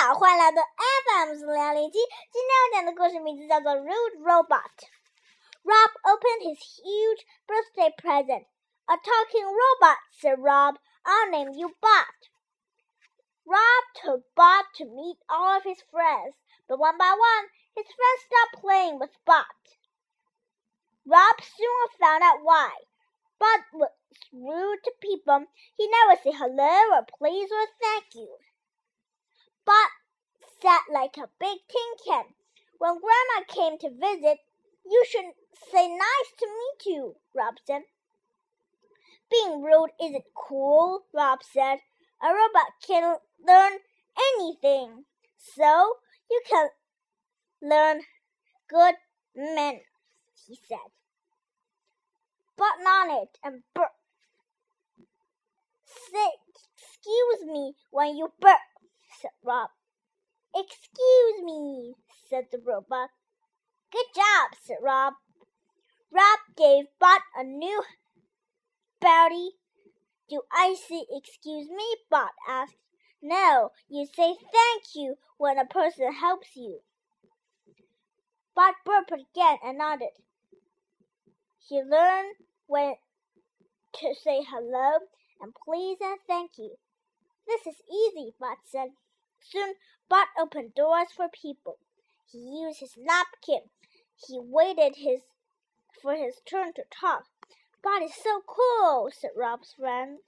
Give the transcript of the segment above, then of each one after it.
好，欢迎来到 FM 四零零七。今天要讲的故事名字叫做《Rude Robot》。Rob opened his huge birthday present. A talking robot, said Rob. I'll name you Bot. Rob took Bot to meet all of his friends, but one by one, his friends stopped playing with Bot. Rob soon found out why. Bot was rude to people. He never said hello or please or thank you. Bot sat like a big tin can. When Grandma came to visit, you should say nice to meet you, Rob said. Being rude isn't cool, Rob said. A robot can learn anything. So you can learn good manners, he said. Bot on it and burp. Say excuse me when you burp, said Rob. Excuse me, said the robot. Good job, said Rob. Rob gave Bot a new body. Do I say excuse me? Bot asked. No, you say thank you when a person helps you. Bot burped again and nodded. He learned when to say hello and please and thank you. This is easy, Bot said soon Bot opened doors for people. He used his napkin. He waited his for his turn to talk. Bot is so cool, said Rob's friend.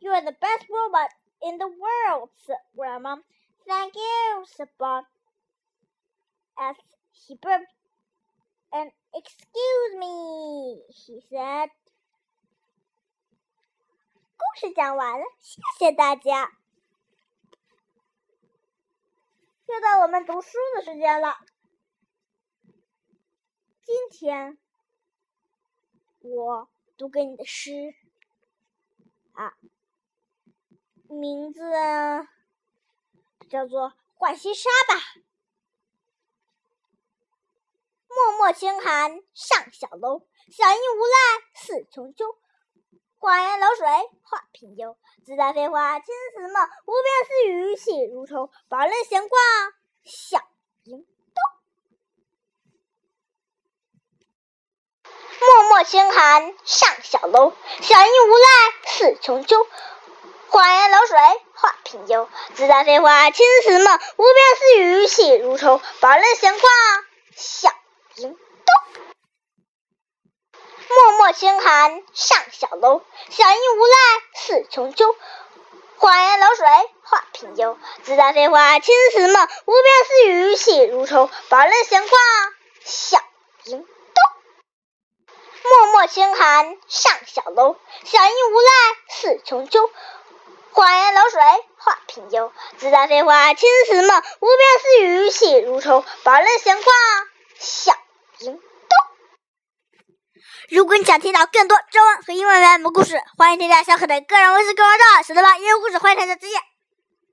You are the best robot in the world, said Grandma. Thank you, said Bot. As he burped, and excuse me, he said. 故事讲完了，谢谢大家。又到我们读书的时间了。今天我读给你的诗啊，名字叫做《浣溪沙》吧。脉脉轻寒上小楼，小音无赖似穷秋。花言流水画平幽，自在飞花轻似梦。无边丝雨细如愁，宝人闲挂笑盈兜。脉脉轻寒上小楼，小音无赖似穷秋。花言流水画平幽，自在飞花轻似梦。无边丝雨细如愁，宝人闲挂笑盈清。寒上小楼，小音无赖似穷秋。花言流水画平幽，自在飞花轻似梦。无边丝雨细如愁，宝人闲挂笑盈兜。脉脉轻寒上小楼，小音无赖似穷秋。花言流水画平幽，自在飞花轻似梦。无边丝雨细如愁，宝人闲挂笑盈兜。如果你想听到更多中文和英文版本故事，欢迎添加小可的个人微信公众号“小豆包英文故事”，欢迎大家再见。